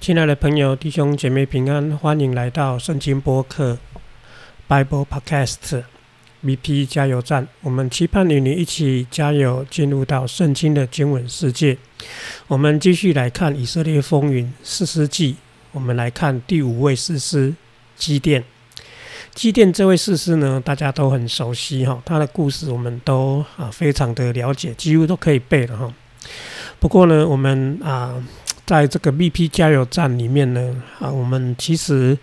亲爱的朋友、弟兄姐妹平安，欢迎来到圣经播客 Bible Podcast VP 加油站。我们期盼与你一起加油，进入到圣经的经文世界。我们继续来看以色列风云四世纪。我们来看第五位士师基甸。基甸这位士师呢，大家都很熟悉哈，他的故事我们都啊非常的了解，几乎都可以背了哈。不过呢，我们啊。在这个 BP 加油站里面呢，啊，我们其实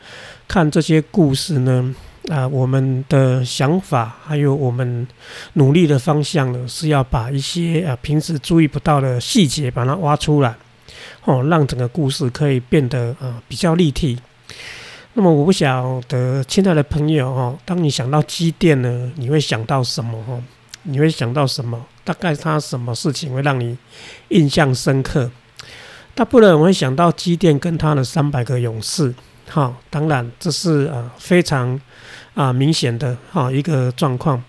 看这些故事呢，啊，我们的想法还有我们努力的方向呢，是要把一些啊平时注意不到的细节把它挖出来，哦，让整个故事可以变得啊比较立体。那么我不晓得亲爱的朋友哦，当你想到机电呢，你会想到什么？哦，你会想到什么？大概它什么事情会让你印象深刻？大部分人会想到基甸跟他的三百个勇士，哈，当然这是啊非常啊明显的哈一个状况。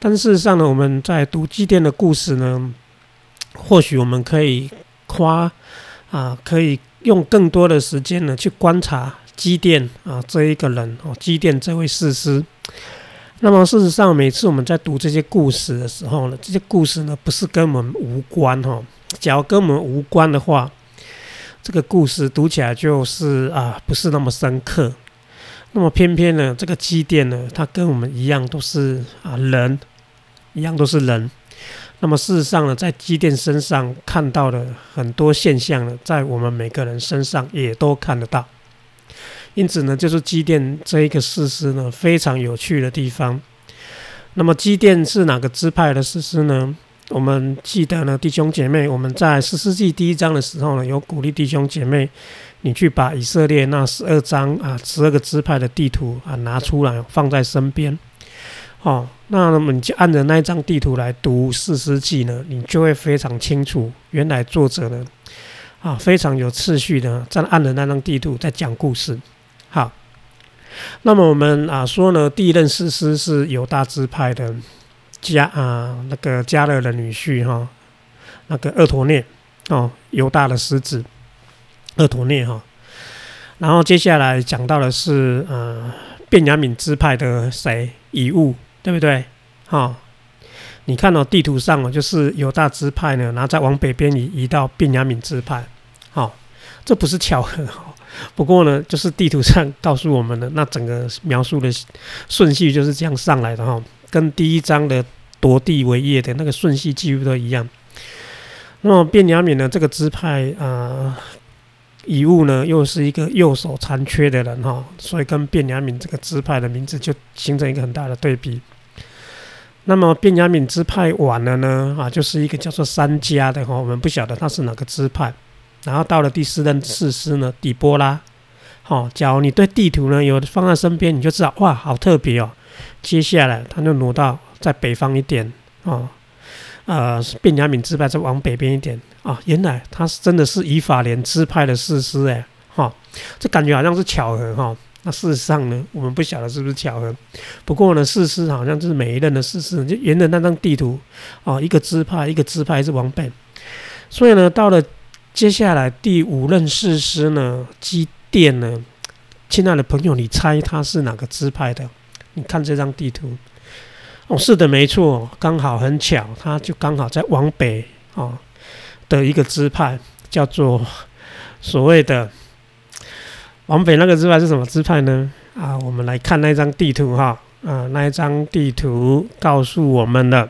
但事实上呢，我们在读基甸的故事呢，或许我们可以夸啊，可以用更多的时间呢去观察基甸啊这一个人哦，基甸这位士师。那么事实上，每次我们在读这些故事的时候呢，这些故事呢不是跟我们无关哈，假如跟我们无关的话。这个故事读起来就是啊，不是那么深刻。那么偏偏呢，这个基甸呢，他跟我们一样都是啊人，一样都是人。那么事实上呢，在基甸身上看到的很多现象呢，在我们每个人身上也都看得到。因此呢，就是基甸这一个事实呢，非常有趣的地方。那么基甸是哪个支派的事实呢？我们记得呢，弟兄姐妹，我们在十世纪第一章的时候呢，有鼓励弟兄姐妹，你去把以色列那十二章啊，十二个支派的地图啊拿出来放在身边。哦，那么你就按着那张地图来读四世纪呢，你就会非常清楚，原来作者呢啊非常有次序的在按着那张地图在讲故事。好，那么我们啊说呢，第一任士师是犹大支派的。加啊，那个加勒的女婿哈，那个厄陀涅哦，犹大的狮子厄陀涅哈。然后接下来讲到的是呃，便雅敏支派的谁以物，对不对？哈，你看到地图上哦，就是犹大支派呢，然后再往北边移移到便雅敏支派，好，这不是巧合哈。不过呢，就是地图上告诉我们的那整个描述的顺序就是这样上来的哈。跟第一章的夺地为业的那个顺序几乎都一样。那么卞雅敏呢，这个支派啊，以物呢又是一个右手残缺的人哈，所以跟卞雅敏这个支派的名字就形成一个很大的对比。那么卞雅敏支派晚了呢啊，就是一个叫做三家的哈，我们不晓得他是哪个支派。然后到了第四任士师呢，底波拉。好，假如你对地图呢有放在身边，你就知道哇，好特别哦。接下来，他就挪到在北方一点啊，呃，便雅敏支派再往北边一点啊。原来他是真的是以法莲支派的士师哎，哈，这感觉好像是巧合哈。那事实上呢，我们不晓得是不是巧合。不过呢，士师好像就是每一任的士师，就沿着那张地图啊，一个支派一个支派是往北。所以呢，到了接下来第五任士师呢，基甸呢，亲爱的朋友，你猜他是哪个支派的？你看这张地图，哦，是的，没错，刚好很巧，它就刚好在往北啊的一个支派，叫做所谓的往北那个支派是什么支派呢？啊，我们来看那张地图哈，啊，那一张地图告诉我们的，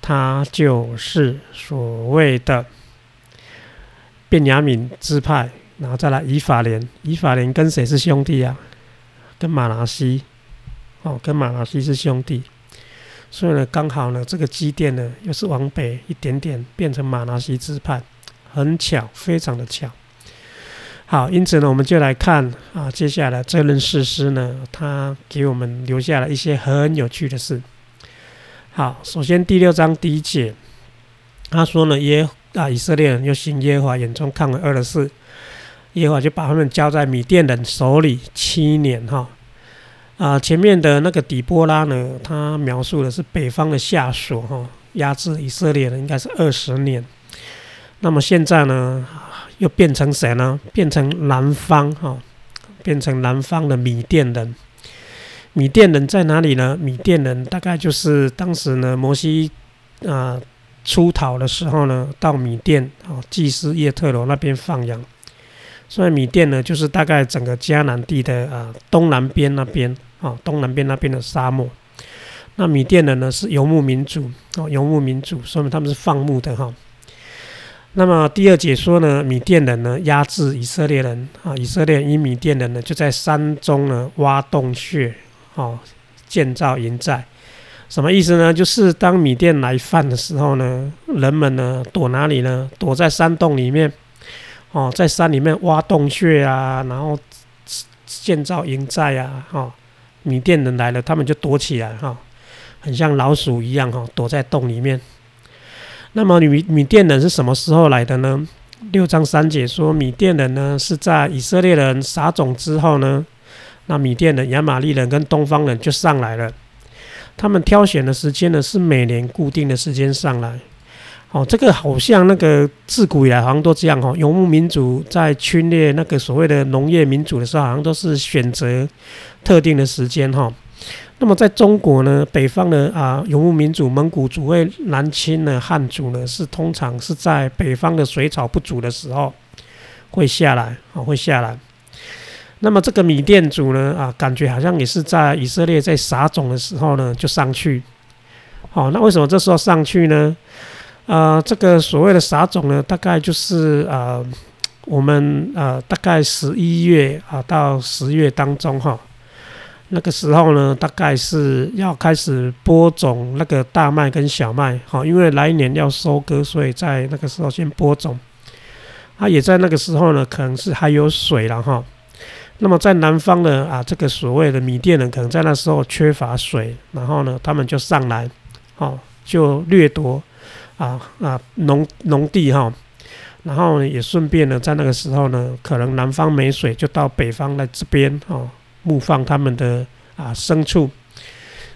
它就是所谓的便雅敏支派，然后再来以法莲，以法莲跟谁是兄弟啊？跟马拉西。哦，跟马拉西是兄弟，所以呢，刚好呢，这个基甸呢，又是往北一点点变成马拉西支派，很巧，非常的巧。好，因此呢，我们就来看啊，接下来这任士师呢，他给我们留下了一些很有趣的事。好，首先第六章第一节，他说呢，耶啊，以色列人又行耶和华眼中看为恶的事，耶和华就把他们交在米甸人手里七年，哈。啊，前面的那个底波拉呢，他描述的是北方的下属哈，压制以色列人应该是二十年。那么现在呢，又变成谁呢？变成南方哈，变成南方的米甸人。米甸人在哪里呢？米甸人大概就是当时呢，摩西啊出逃的时候呢，到米甸啊祭司叶特罗那边放羊。所以米甸呢，就是大概整个迦南地的啊东南边那边啊东南边那边的沙漠。那米甸人呢是游牧民族哦，游牧民族，说明他们是放牧的哈。那么第二解说呢，米甸人呢压制以色列人啊，以色列与米甸人呢就在山中呢挖洞穴哦，建造营寨。什么意思呢？就是当米甸来犯的时候呢，人们呢躲哪里呢？躲在山洞里面哦，在山里面挖洞穴啊，然后建造营寨啊，哈，米甸人来了，他们就躲起来哈。很像老鼠一样哈，躲在洞里面。那么米米甸人是什么时候来的呢？六章三节说，米甸人呢是在以色列人撒种之后呢，那米甸人、亚玛利人跟东方人就上来了。他们挑选的时间呢是每年固定的时间上来。哦，这个好像那个自古以来好像都这样哈，游牧民族在侵略那个所谓的农业民族的时候，好像都是选择特定的时间哈。那么在中国呢，北方的啊游牧民族蒙古族为南侵的汉族呢，是通常是在北方的水草不足的时候会下来啊，会下来。那么这个米甸族呢啊，感觉好像也是在以色列在撒种的时候呢就上去。好，那为什么这时候上去呢？啊，这个所谓的撒种呢，大概就是啊，我们啊大概十一月啊到十月当中哈。那个时候呢，大概是要开始播种那个大麦跟小麦，好，因为来年要收割，所以在那个时候先播种。啊，也在那个时候呢，可能是还有水了哈。那么在南方的啊，这个所谓的米甸人，可能在那时候缺乏水，然后呢，他们就上来，哦，就掠夺啊啊农农地哈，然后也顺便呢，在那个时候呢，可能南方没水，就到北方来这边哦。牧放他们的啊牲畜，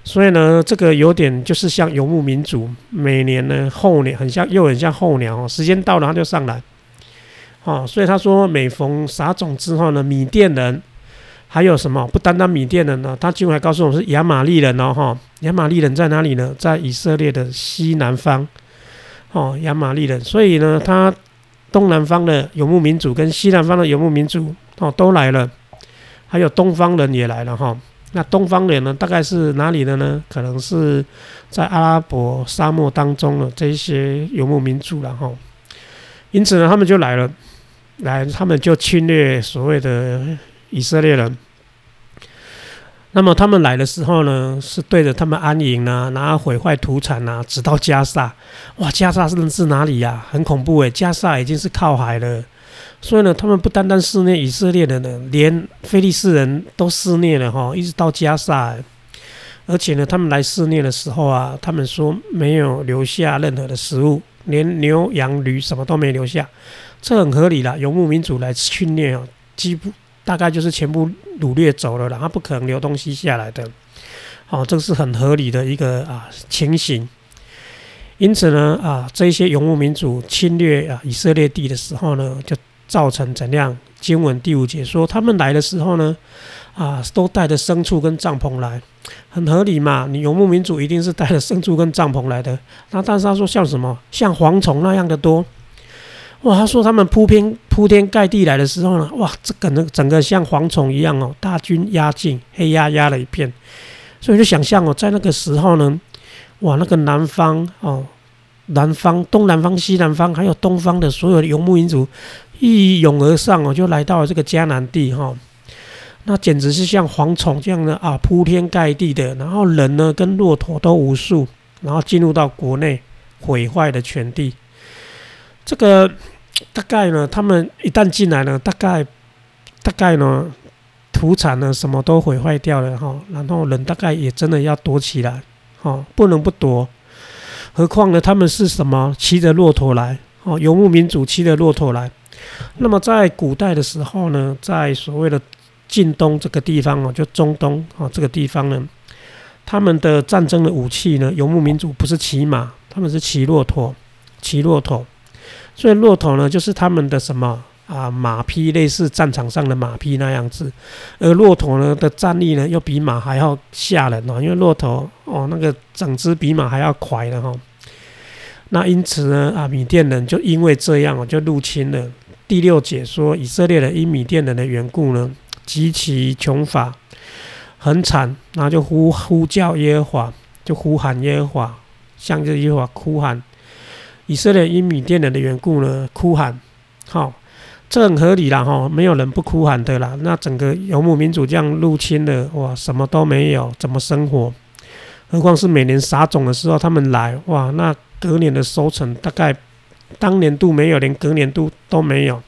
所以呢，这个有点就是像游牧民族，每年呢候鸟很像，又很像候鸟。时间到了，它就上来，哦，所以他说，每逢撒种之后呢，米甸人还有什么？不单单米甸人呢，他今后还告诉我们是亚玛利人哦，哈，亚玛利人在哪里呢？在以色列的西南方，哦，亚玛利人。所以呢，他东南方的游牧民族跟西南方的游牧民族哦，都来了。还有东方人也来了哈，那东方人呢，大概是哪里的呢？可能是在阿拉伯沙漠当中的这些游牧民族了哈。因此呢，他们就来了，来他们就侵略所谓的以色列人。那么他们来的时候呢，是对着他们安营啊，然后毁坏土产啊，直到加萨。哇，加萨是是哪里呀？很恐怖诶，加萨已经是靠海了。所以呢，他们不单单肆虐以色列的呢，连非利士人都肆虐了哈，一直到加萨。而且呢，他们来肆虐的时候啊，他们说没有留下任何的食物，连牛羊驴什么都没留下，这很合理啦。游牧民族来训练啊，几乎大概就是全部掳掠走了，然后不可能留东西下来的。哦，这是很合理的一个啊情形。因此呢，啊，这些游牧民族侵略啊以色列地的时候呢，就造成怎样？经文第五节说，他们来的时候呢，啊，都带着牲畜跟帐篷来，很合理嘛。你游牧民族一定是带着牲畜跟帐篷来的。那但是他说像什么？像蝗虫那样的多。哇，他说他们铺天铺天盖地来的时候呢，哇，这个整整个像蝗虫一样哦，大军压境，黑压压的一片。所以就想象哦，在那个时候呢，哇，那个南方哦，南方、东南方、西南方，还有东方的所有的游牧民族。一涌而上哦，就来到了这个迦南地哈，那简直是像蝗虫这样的啊，铺天盖地的，然后人呢跟骆驼都无数，然后进入到国内毁坏的全地。这个大概呢，他们一旦进来呢，大概大概呢，土产呢什么都毁坏掉了哈，然后人大概也真的要躲起来哈，不能不躲。何况呢，他们是什么骑着骆驼来哦，游牧民族骑着骆驼来。那么在古代的时候呢，在所谓的近东这个地方哦，就中东啊这个地方呢，他们的战争的武器呢，游牧民族不是骑马，他们是骑骆驼，骑骆驼。所以骆驼呢，就是他们的什么啊马匹，类似战场上的马匹那样子，而骆驼呢的战力呢又比马还要吓人哦，因为骆驼哦那个整只比马还要快的哈。那因此呢啊，米甸人就因为这样哦，就入侵了。第六节说，以色列人因米甸人的缘故呢，极其穷乏，很惨，那就呼呼叫耶和华，就呼喊耶和华，向着耶和华哭喊。以色列因米甸人的缘故呢，哭喊，好，这很合理啦，哈，没有人不哭喊的啦。那整个游牧民族这样入侵了，哇，什么都没有，怎么生活？何况是每年撒种的时候他们来，哇，那隔年的收成大概。当年度没有，连隔年度都没有，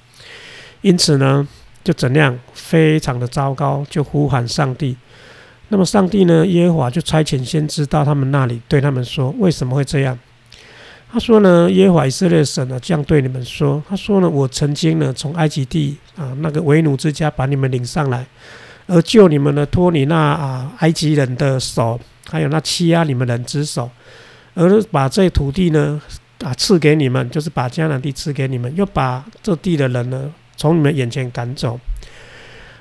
因此呢，就怎样非常的糟糕，就呼喊上帝。那么上帝呢，耶和华就差遣先知到他们那里，对他们说：为什么会这样？他说呢，耶和华以色列神呢，这样对你们说：他说呢，我曾经呢，从埃及地啊那个为奴之家把你们领上来，而救你们呢，脱离那啊埃及人的手，还有那欺压你们人之手，而把这土地呢。啊，赐给你们，就是把迦南地赐给你们，又把这地的人呢从你们眼前赶走。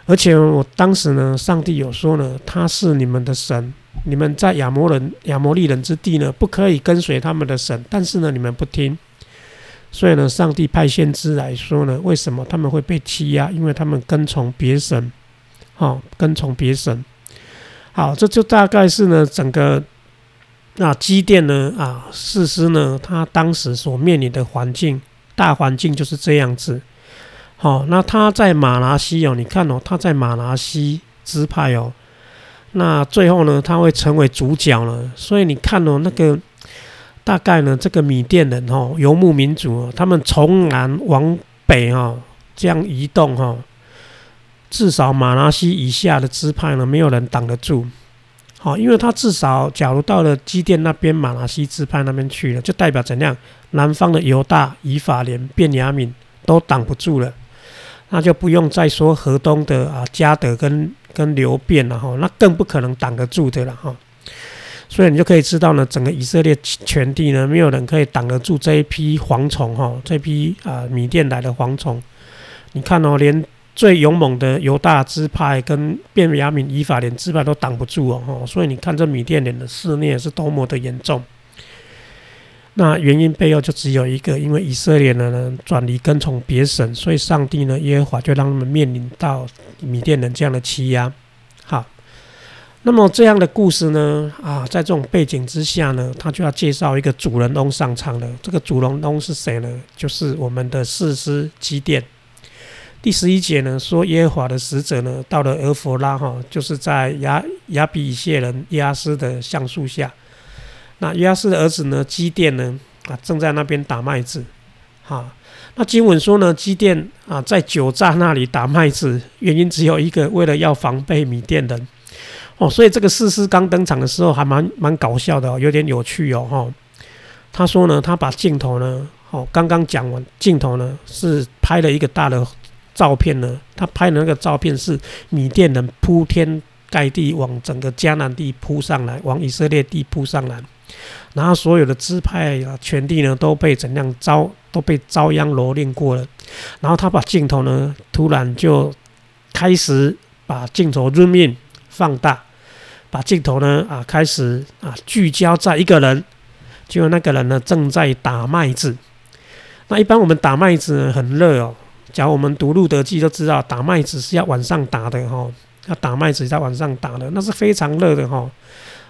而且我当时呢，上帝有说呢，他是你们的神，你们在亚摩人、亚摩利人之地呢，不可以跟随他们的神。但是呢，你们不听，所以呢，上帝派先知来说呢，为什么他们会被欺压？因为他们跟从别神，哦，跟从别神。好，这就大概是呢，整个。那机电呢？啊，事实呢？他当时所面临的环境，大环境就是这样子。好，那他在马拉西哦，你看哦，他在马拉西支派哦，那最后呢，他会成为主角了。所以你看哦，那个大概呢，这个米甸人哦，游牧民族哦，他们从南往北哈这样移动哈，至少马拉西以下的支派呢，没有人挡得住。好，因为他至少，假如到了基甸那边、马拉西支派那边去了，就代表怎样？南方的犹大、以法莲、便雅敏都挡不住了，那就不用再说河东的啊加德跟跟流变了哈，那更不可能挡得住的了哈。所以你就可以知道呢，整个以色列全地呢，没有人可以挡得住这一批蝗虫哈，这批啊米甸来的蝗虫。你看哦，连。最勇猛的犹大支派跟便雅悯以法莲支派都挡不住哦，所以你看这米甸人的肆虐是多么的严重。那原因背后就只有一个，因为以色列人呢转离跟从别神，所以上帝呢耶和华就让他们面临到米甸人这样的欺压。好，那么这样的故事呢啊，在这种背景之下呢，他就要介绍一个主人翁上场了。这个主人翁是谁呢？就是我们的士师基甸。第十一节呢，说耶和华的使者呢，到了俄弗拉哈，就是在亚亚比以谢人亚斯的橡树下。那亚斯的儿子呢，基甸呢，啊，正在那边打麦子。哈，那经文说呢，基甸啊，在酒榨那里打麦子，原因只有一个，为了要防备米甸人。哦，所以这个士师刚登场的时候，还蛮蛮搞笑的，有点有趣哦。哈，他说呢，他把镜头呢，哦，刚刚讲完镜头呢，是拍了一个大的。照片呢？他拍的那个照片是米甸人铺天盖地往整个迦南地扑上来，往以色列地扑上来，然后所有的支派啊、全地呢都被怎样遭都被遭殃蹂躏过了。然后他把镜头呢突然就开始把镜头 zoom in 放大，把镜头呢啊开始啊聚焦在一个人，就那个人呢正在打麦子。那一般我们打麦子很热哦。假如我们读《路德记》就知道，打麦子是要晚上打的哈，要打麦子在晚上打的，那是非常热的哈，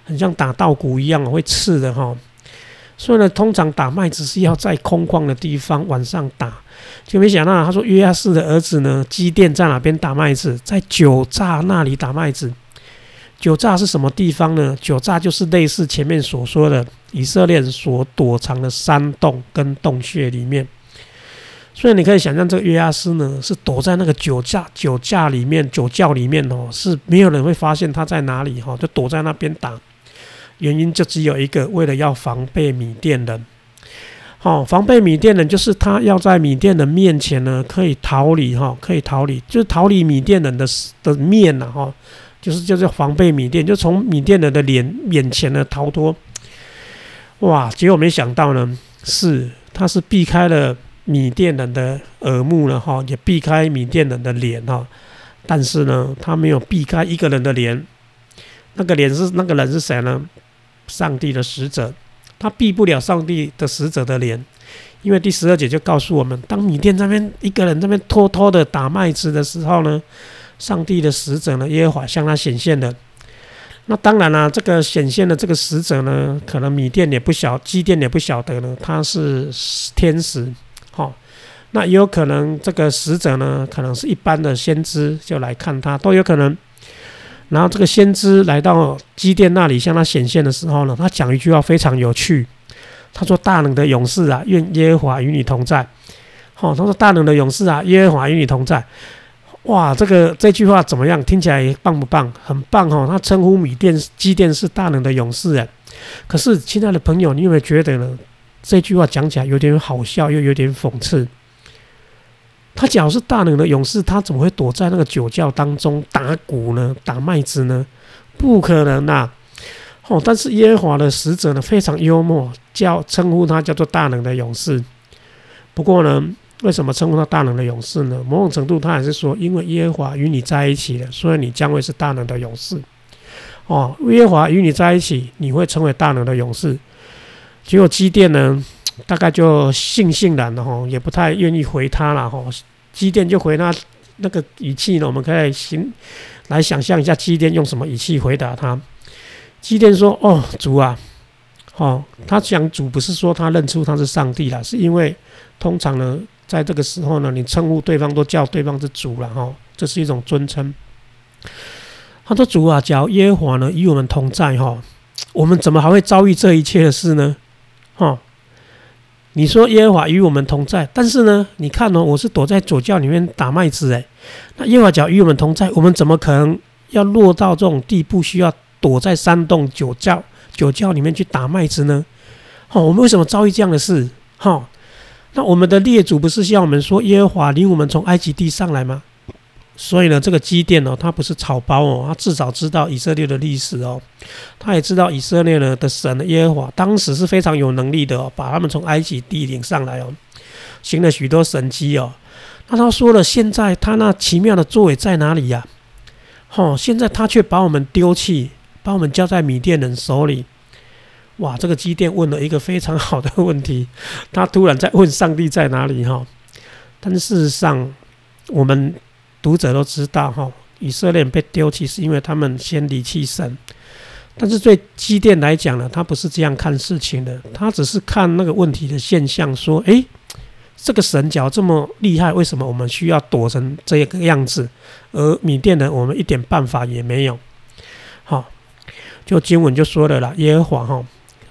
很像打稻谷一样，会刺的哈。所以呢，通常打麦子是要在空旷的地方晚上打，就没想到他说约亚士的儿子呢，基甸在哪边打麦子？在酒榨那里打麦子。酒榨是什么地方呢？酒榨就是类似前面所说的以色列所躲藏的山洞跟洞穴里面。所以你可以想象，这个约亚斯呢，是躲在那个酒架、酒架里面、酒窖里面哦，是没有人会发现他在哪里哈，就躲在那边打。原因就只有一个，为了要防备米甸人。好，防备米甸人就是他要在米甸人面前呢，可以逃离哈，可以逃离，就是逃离米甸人的的面呐哈，就是就是防备米甸，就从米甸人的脸眼前呢逃脱。哇，结果没想到呢，是他是避开了。米甸人的耳目了哈，也避开米甸人的脸哈，但是呢，他没有避开一个人的脸，那个脸是那个人是谁呢？上帝的使者，他避不了上帝的使者的脸，因为第十二节就告诉我们，当米甸这边一个人这边偷偷的打麦子的时候呢，上帝的使者呢，耶和华向他显现的。那当然啦，这个显现的这个使者呢，可能米甸也不晓，基甸也不晓得呢，他是天使，哦，那也有可能这个使者呢，可能是一般的先知，就来看他都有可能。然后这个先知来到基甸那里向他显现的时候呢，他讲一句话非常有趣，他说：“大能的勇士啊，愿耶和华与你同在。”好，他说：“大能的勇士啊，耶和华与你同在。”哇，这个这句话怎么样？听起来棒不棒？很棒哦！他称呼米甸基甸是大能的勇士哎。可是，亲爱的朋友，你有没有觉得呢？这句话讲起来有点好笑，又有点讽刺。他假如是大能的勇士，他怎么会躲在那个酒窖当中打鼓呢？打麦子呢？不可能呐！哦，但是耶和华的使者呢，非常幽默，叫称呼他叫做大能的勇士。不过呢。为什么称呼他大能的勇士呢？某种程度，他还是说，因为耶和华与你在一起了，所以你将会是大能的勇士。哦，耶和华与你在一起，你会成为大能的勇士。结果基甸呢，大概就悻悻然的哈，也不太愿意回他了哈。基甸就回他那个语气呢，我们可以行来想象一下，基甸用什么语气回答他？基甸说：“哦，主啊，哦，他讲主不是说他认出他是上帝了，是因为通常呢。”在这个时候呢，你称呼对方都叫对方是主了哈，这是一种尊称。他说：“主啊，叫耶和华呢与我们同在哈，我们怎么还会遭遇这一切的事呢？哈，你说耶和华与我们同在，但是呢，你看哦，我是躲在左教里面打麦子诶。那耶和华叫与我们同在，我们怎么可能要落到这种地步，需要躲在山洞酒窖酒窖里面去打麦子呢？哦，我们为什么遭遇这样的事？哈？”那我们的列祖不是向我们说耶和华领我们从埃及地上来吗？所以呢，这个基甸哦，他不是草包哦，他至少知道以色列的历史哦，他也知道以色列呢的神耶和华当时是非常有能力的哦，把他们从埃及地领上来哦，行了许多神迹哦。那他说了，现在他那奇妙的作为在哪里呀？哦，现在他却把我们丢弃，把我们交在米甸人手里。哇，这个基甸问了一个非常好的问题，他突然在问上帝在哪里哈？但事实上，我们读者都知道哈，以色列被丢弃是因为他们先离弃神。但是对基甸来讲呢，他不是这样看事情的，他只是看那个问题的现象，说：诶，这个神脚这么厉害，为什么我们需要躲成这个样子？而米甸人，我们一点办法也没有。好，就经文就说了啦，耶和华哈。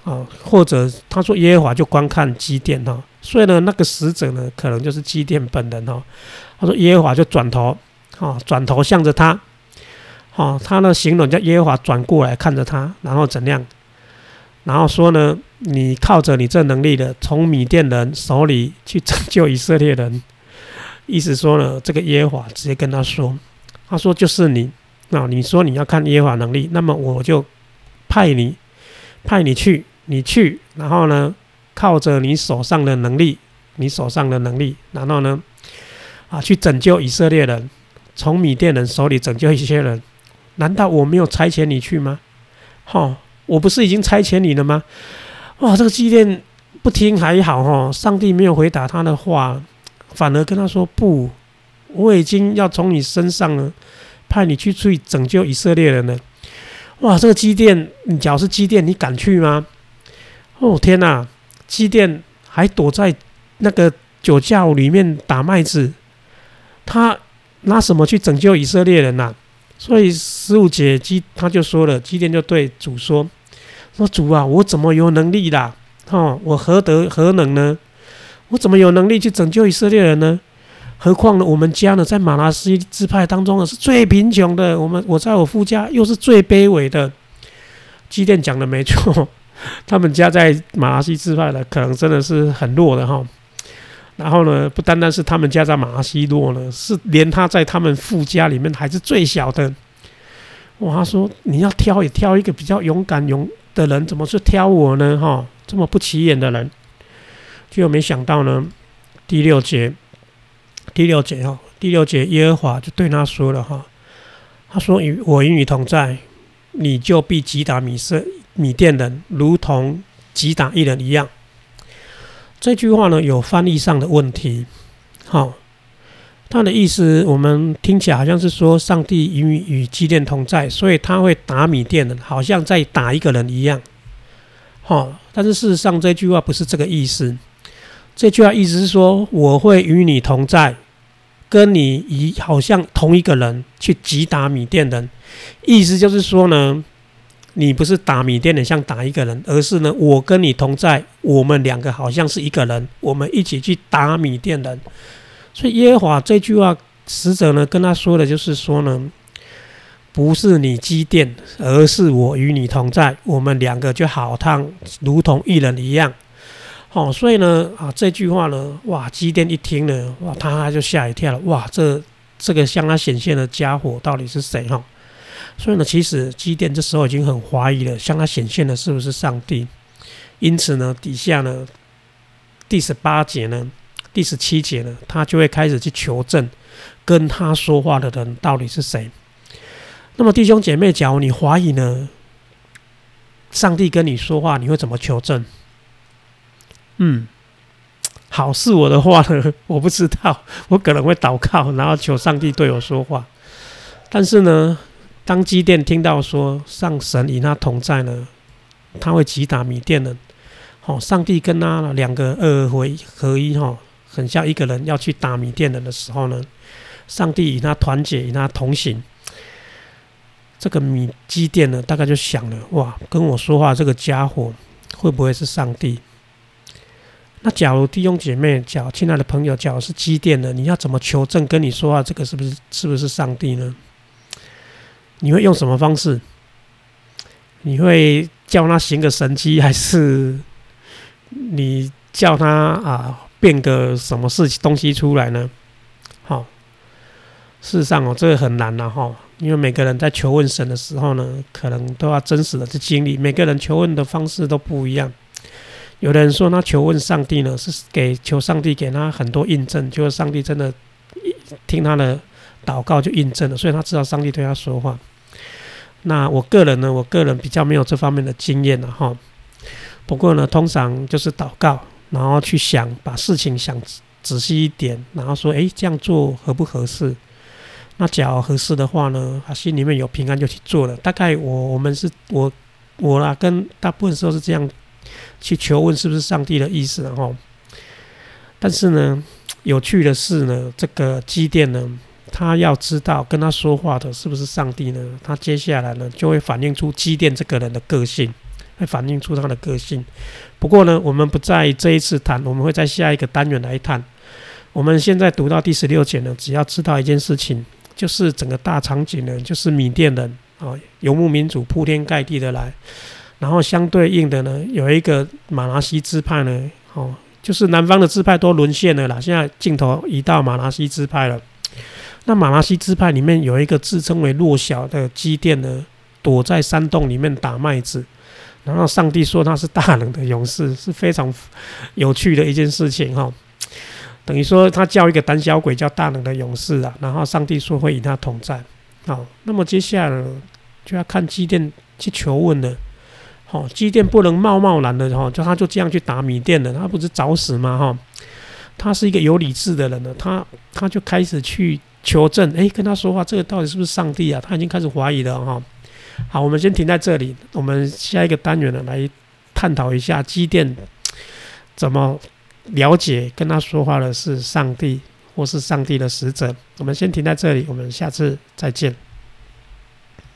啊，或者他说耶和华就观看基甸哈，所以呢，那个使者呢，可能就是基甸本人哦。他说耶和华就转头，啊，转头向着他，啊，他呢形容叫耶和华转过来看着他，然后怎样？然后说呢，你靠着你这能力的，从米甸人手里去拯救以色列人，意思说呢，这个耶和华直接跟他说，他说就是你，啊，你说你要看耶和华能力，那么我就派你，派你去。你去，然后呢，靠着你手上的能力，你手上的能力，然后呢，啊，去拯救以色列人，从米甸人手里拯救一些人。难道我没有差遣你去吗？哈，我不是已经差遣你了吗？哇，这个祭奠不听还好哈，上帝没有回答他的话，反而跟他说不，我已经要从你身上了，派你去去拯救以色列人了。哇，这个基甸，你假如是基甸，你敢去吗？哦天哪！基甸还躲在那个酒窖里面打麦子，他拿什么去拯救以色列人呐？所以十五节基他就说了，基甸就对主说：“说主啊，我怎么有能力啦？哦，我何德何能呢？我怎么有能力去拯救以色列人呢？何况呢，我们家呢，在马拉西支派当中呢，是最贫穷的。我们我在我夫家又是最卑微的。基甸讲的没错。” 他们家在马拉西支派的，可能真的是很弱的哈。然后呢，不单单是他们家在马拉西弱呢，是连他在他们父家里面还是最小的。哇，他说你要挑也挑一个比较勇敢勇的人，怎么是挑我呢？哈，这么不起眼的人，就没想到呢，第六节，第六节哈，第六节耶和华就对他说了哈，他说与我与你同在，你就必击打米色米甸人，如同击打一人一样。这句话呢有翻译上的问题，好。他的意思，我们听起来好像是说上帝与与基甸同在，所以他会打米甸人，好像在打一个人一样。好，但是事实上这句话不是这个意思。这句话意思是说，我会与你同在，跟你一好像同一个人去击打米甸人。意思就是说呢，你不是打米店的像打一个人，而是呢，我跟你同在，我们两个好像是一个人，我们一起去打米店人。所以耶和华这句话，使者呢跟他说的，就是说呢，不是你积电，而是我与你同在，我们两个就好像如同一人一样。好，所以呢，啊，这句话呢，哇，基甸一听呢，哇，他就吓一跳了，哇，这这个向他显现的家伙到底是谁？哈，所以呢，其实基甸这时候已经很怀疑了，向他显现的是不是上帝？因此呢，底下呢，第十八节呢。第十七节呢，他就会开始去求证，跟他说话的人到底是谁。那么弟兄姐妹，假如你怀疑呢，上帝跟你说话，你会怎么求证？嗯，好，是我的话呢，我不知道，我可能会祷告，然后求上帝对我说话。但是呢，当基甸听到说上神与他同在呢，他会击打米甸人。好，上帝跟他两个二回合一，哈。很像一个人要去打米甸人的时候呢，上帝与他团结，与他同行。这个米基甸呢，大概就想了：哇，跟我说话这个家伙会不会是上帝？那假如弟兄姐妹，假如亲爱的朋友，假如是基甸的，你要怎么求证跟你说话这个是不是是不是上帝呢？你会用什么方式？你会叫他行个神迹，还是你叫他啊？变个什么事情东西出来呢？好，事实上哦，这个很难了哈，因为每个人在求问神的时候呢，可能都要真实的去经历。每个人求问的方式都不一样。有的人说他求问上帝呢，是给求上帝给他很多印证，就是上帝真的听他的祷告就印证了，所以他知道上帝对他说话。那我个人呢，我个人比较没有这方面的经验了哈。不过呢，通常就是祷告。然后去想，把事情想仔细一点，然后说：“诶，这样做合不合适？”那假如合适的话呢，他心里面有平安就去做了。大概我我们是我我啦，跟大部分时候是这样去求问是不是上帝的意思，然后，但是呢，有趣的是呢，这个积淀呢，他要知道跟他说话的是不是上帝呢？他接下来呢，就会反映出基甸这个人的个性。会反映出他的个性。不过呢，我们不在这一次谈，我们会在下一个单元来谈。我们现在读到第十六节呢，只要知道一件事情，就是整个大场景呢，就是缅甸人啊，游牧民族铺天盖地的来，然后相对应的呢，有一个马拉西支派呢，哦，就是南方的支派都沦陷了啦。现在镜头移到马拉西支派了。那马拉西支派里面有一个自称为弱小的基甸呢，躲在山洞里面打麦子。然后上帝说他是大能的勇士，是非常有趣的一件事情哈。等于说他叫一个胆小鬼叫大能的勇士啊，然后上帝说会与他同在。好，那么接下来就要看基甸去求问了。好，基甸不能贸贸然的哈，就他就这样去打米甸的，他不是找死吗哈？他是一个有理智的人呢，他他就开始去求证，诶，跟他说话，这个到底是不是上帝啊？他已经开始怀疑了哈。好，我们先停在这里。我们下一个单元呢，来探讨一下机电怎么了解跟他说话的是上帝或是上帝的使者。我们先停在这里，我们下次再见。